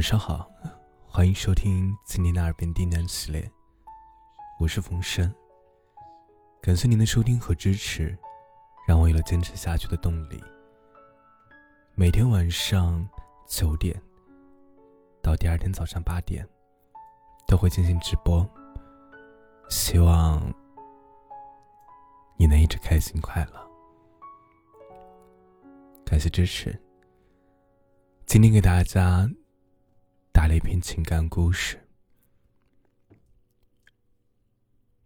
晚上好，欢迎收听今天的耳边低喃系列，我是冯生。感谢您的收听和支持，让我有了坚持下去的动力。每天晚上九点到第二天早上八点都会进行直播，希望你能一直开心快乐。感谢支持。今天给大家打了一篇情感故事。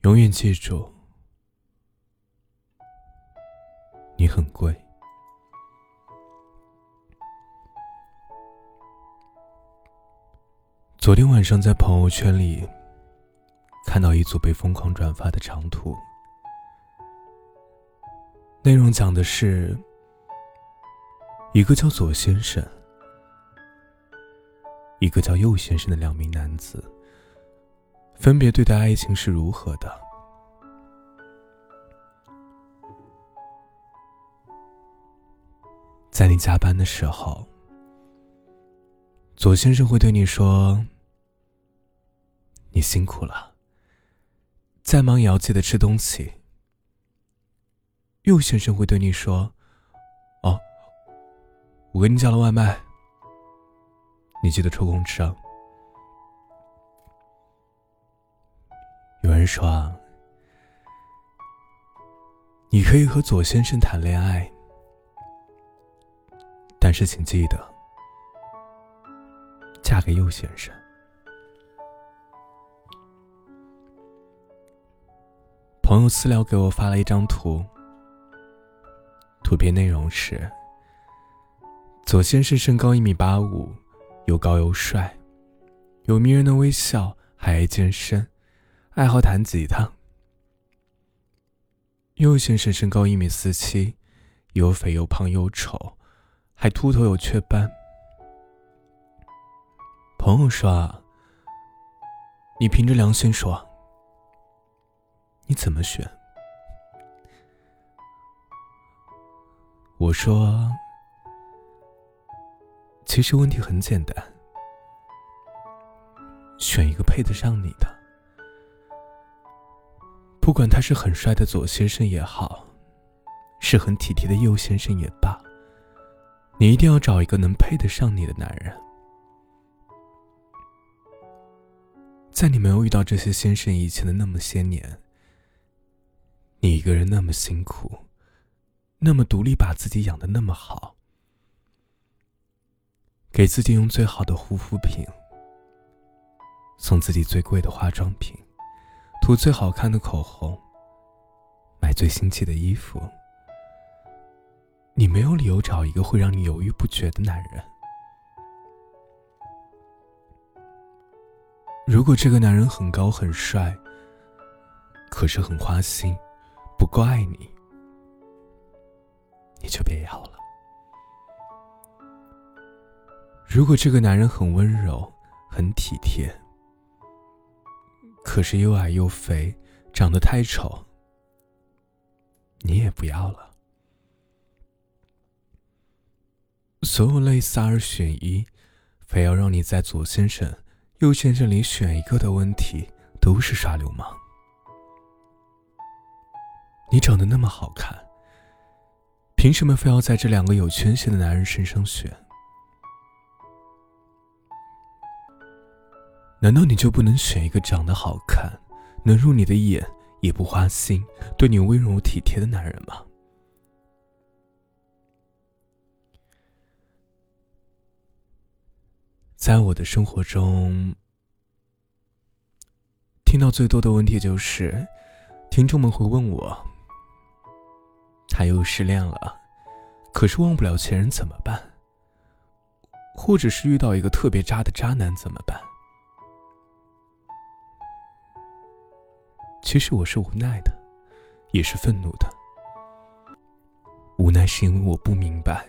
永远记住，你很贵。昨天晚上在朋友圈里看到一组被疯狂转发的长图，内容讲的是一个叫左先生。一个叫右先生的两名男子，分别对待爱情是如何的？在你加班的时候，左先生会对你说：“你辛苦了，再忙也要记得吃东西。”右先生会对你说：“哦，我给你叫了外卖。”你记得抽空吃啊！有人说啊，你可以和左先生谈恋爱，但是请记得嫁给右先生。朋友私聊给我发了一张图，图片内容是：左先生身高一米八五。又高又帅，有迷人的微笑，还爱健身，爱好弹吉他。右先生身高一米四七，又肥又胖又丑，还秃头有雀斑。朋友说：“啊，你凭着良心说，你怎么选？”我说。其实问题很简单，选一个配得上你的，不管他是很帅的左先生也好，是很体贴的右先生也罢，你一定要找一个能配得上你的男人。在你没有遇到这些先生以前的那么些年，你一个人那么辛苦，那么独立，把自己养的那么好。给自己用最好的护肤品，送自己最贵的化妆品，涂最好看的口红，买最新奇的衣服。你没有理由找一个会让你犹豫不决的男人。如果这个男人很高很帅，可是很花心，不够爱你，你就别要了。如果这个男人很温柔、很体贴，可是又矮又肥，长得太丑，你也不要了。所有类似二选一，非要让你在左先生、右先生里选一个的问题，都是耍流氓。你长得那么好看，凭什么非要在这两个有缺陷的男人身上选？难道你就不能选一个长得好看、能入你的眼、也不花心、对你温柔体贴的男人吗？在我的生活中，听到最多的问题就是，听众们会问我：他又失恋了，可是忘不了前任怎么办？或者是遇到一个特别渣的渣男怎么办？其实我是无奈的，也是愤怒的。无奈是因为我不明白，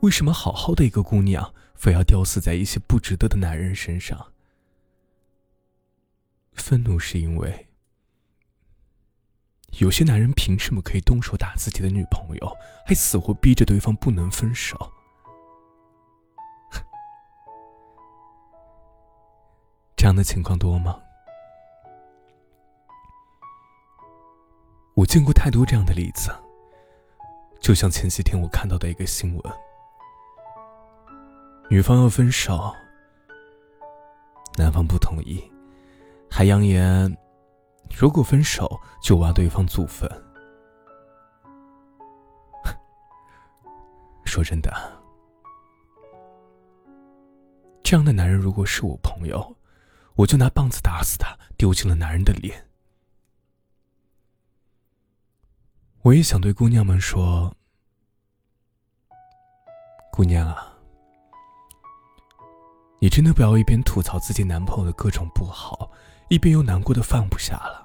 为什么好好的一个姑娘，非要吊死在一些不值得的男人身上。愤怒是因为，有些男人凭什么可以动手打自己的女朋友，还死活逼着对方不能分手？这样的情况多吗？我见过太多这样的例子，就像前几天我看到的一个新闻：女方要分手，男方不同意，还扬言如果分手就挖对方祖坟。说真的，这样的男人如果是我朋友，我就拿棒子打死他，丢尽了男人的脸。我也想对姑娘们说：“姑娘啊，你真的不要一边吐槽自己男朋友的各种不好，一边又难过的放不下了。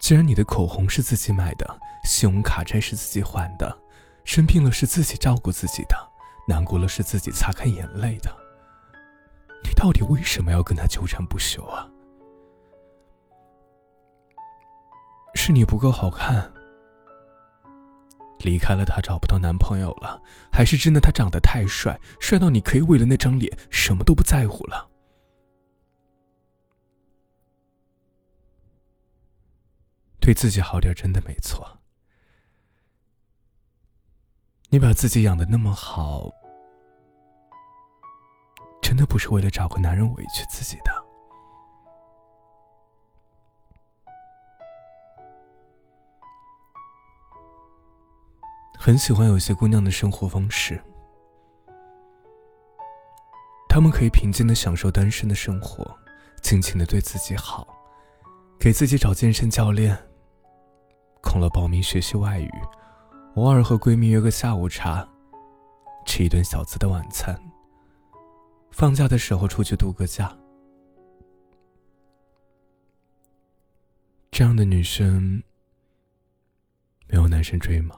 既然你的口红是自己买的，信用卡债是自己还的，生病了是自己照顾自己的，难过了是自己擦干眼泪的，你到底为什么要跟他纠缠不休啊？”是你不够好看，离开了他找不到男朋友了，还是真的他长得太帅，帅到你可以为了那张脸什么都不在乎了？对自己好点真的没错。你把自己养的那么好，真的不是为了找个男人委屈自己的。很喜欢有些姑娘的生活方式，她们可以平静的享受单身的生活，尽情的对自己好，给自己找健身教练，空了报名学习外语，偶尔和闺蜜约个下午茶，吃一顿小资的晚餐。放假的时候出去度个假，这样的女生没有男生追吗？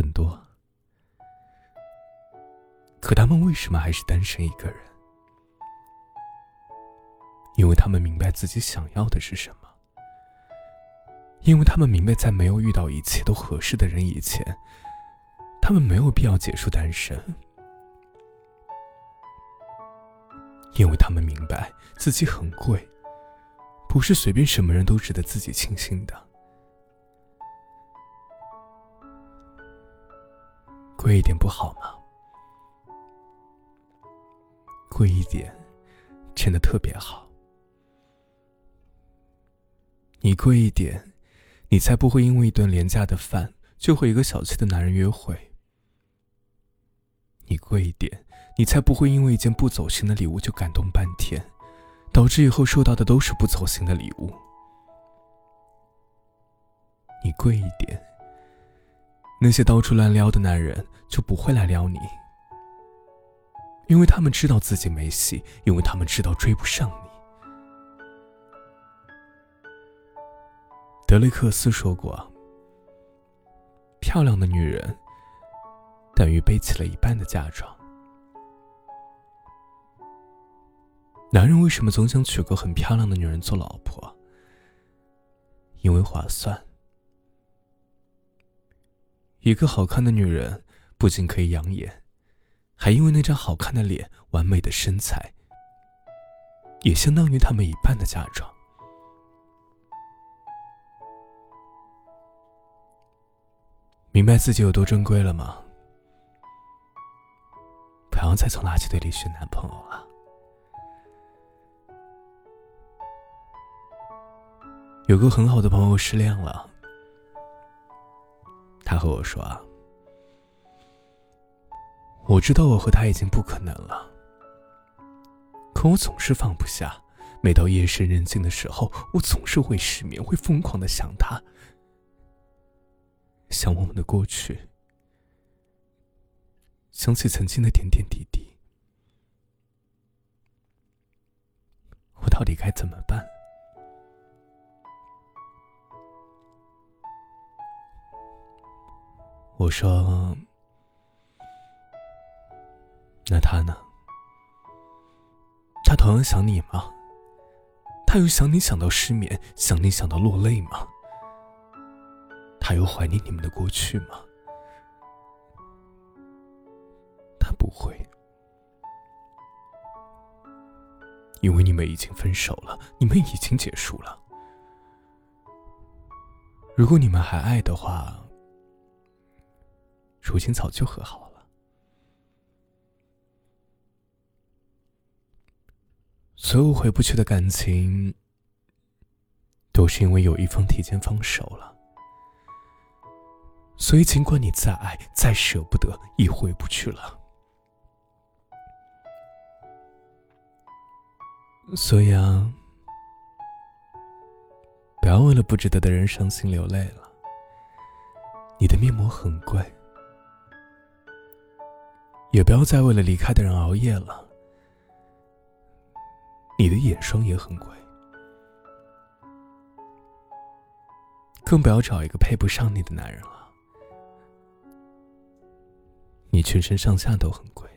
很多，可他们为什么还是单身一个人？因为他们明白自己想要的是什么，因为他们明白，在没有遇到一切都合适的人以前，他们没有必要结束单身，因为他们明白自己很贵，不是随便什么人都值得自己倾心的。贵一点不好吗？贵一点，真的特别好。你贵一点，你才不会因为一顿廉价的饭就和一个小气的男人约会。你贵一点，你才不会因为一件不走心的礼物就感动半天，导致以后收到的都是不走心的礼物。你贵一点。那些到处乱撩的男人就不会来撩你，因为他们知道自己没戏，因为他们知道追不上你。德雷克斯说过：“漂亮的女人等于背起了一半的嫁妆。”男人为什么总想娶个很漂亮的女人做老婆？因为划算。一个好看的女人，不仅可以养眼，还因为那张好看的脸、完美的身材，也相当于他们一半的嫁妆。明白自己有多珍贵了吗？不要再从垃圾堆里选男朋友了。有个很好的朋友失恋了。他和我说：“啊，我知道我和他已经不可能了，可我总是放不下。每到夜深人静的时候，我总是会失眠，会疯狂的想他，想我们的过去，想起曾经的点点滴滴。我到底该怎么办？”我说：“那他呢？他同样想你吗？他有想你想到失眠，想你想到落泪吗？他有怀念你们的过去吗？他不会，因为你们已经分手了，你们已经结束了。如果你们还爱的话，如今早就和好了。所有回不去的感情，都是因为有一方提前放手了。所以，尽管你再爱、再舍不得，也回不去了。所以啊，不要为了不值得的人伤心流泪了。你的面膜很贵，也不要再为了离开的人熬夜了。你的眼霜也很贵，更不要找一个配不上你的男人了。你全身上下都很贵。